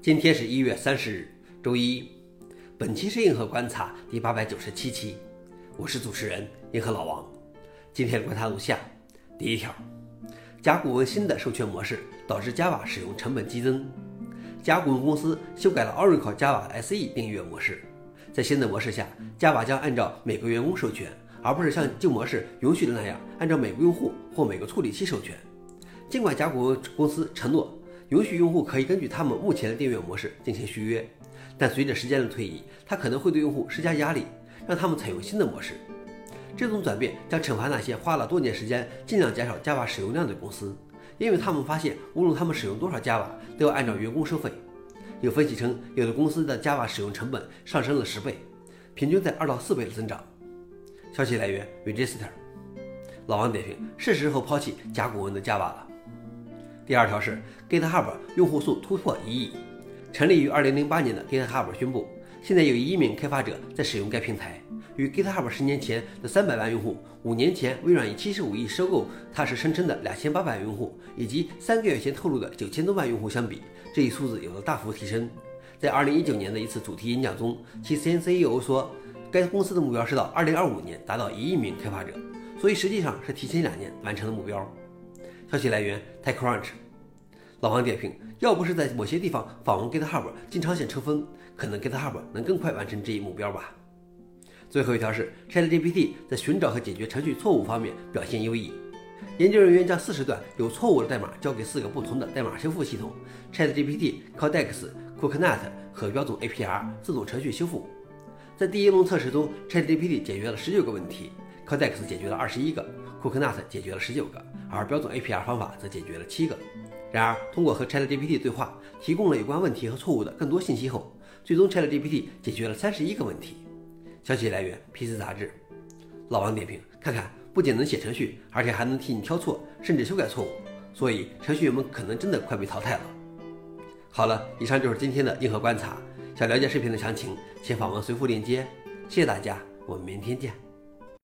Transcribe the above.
今天是一月三十日，周一。本期是硬核观察第八百九十七期，我是主持人硬核老王。今天观察如下：第一条，甲骨文新的授权模式导致 Java 使用成本激增。甲骨文公司修改了 Oracle Java SE 订阅模式，在新的模式下，Java 将按照每个员工授权，而不是像旧模式允许的那样按照每个用户或每个处理器授权。尽管甲骨文公司承诺允许用户可以根据他们目前的订阅模式进行续约，但随着时间的推移，它可能会对用户施加压力，让他们采用新的模式。这种转变将惩罚那些花了多年时间尽量减少 Java 使用量的公司，因为他们发现无论他们使用多少 Java，都要按照员工收费。有分析称，有的公司的 Java 使用成本上升了十倍，平均在二到四倍的增长。消息来源：Register。老王点评：是时候抛弃甲骨文的 Java 了。第二条是 GitHub 用户数突破一亿。成立于2008年的 GitHub 宣布，现在有一亿名开发者在使用该平台。与 GitHub 十年前的300万用户，五年前微软以75亿收购它时声称的2800万用户，以及三个月前透露的9000多万用户相比，这一数字有了大幅提升。在2019年的一次主题演讲中，其前 CEO 说，该公司的目标是到2025年达到一亿名开发者，所以实际上是提前两年完成了目标。消息来源：TechCrunch。老王点评：要不是在某些地方访问 GitHub，经常线抽风，可能 GitHub 能更快完成这一目标吧。最后一条是 ChatGPT 在寻找和解决程序错误方面表现优异。研究人员将四十段有错误的代码交给四个不同的代码修复系统：ChatGPT、Codex、Coconut 和标准 APR 自动程序修复。在第一轮测试中，ChatGPT 解决了十九个问题，Codex 解决了二十一个，Coconut 解决了十九个，而标准 APR 方法则解决了七个。然而，通过和 ChatGPT 对话，提供了有关问题和错误的更多信息后，最终 ChatGPT 解决了三十一个问题。消息来源：PC 杂志。老王点评：看看，不仅能写程序，而且还能替你挑错，甚至修改错误。所以，程序员们可能真的快被淘汰了。好了，以上就是今天的硬核观察。想了解视频的详情，请访问随附链接。谢谢大家，我们明天见。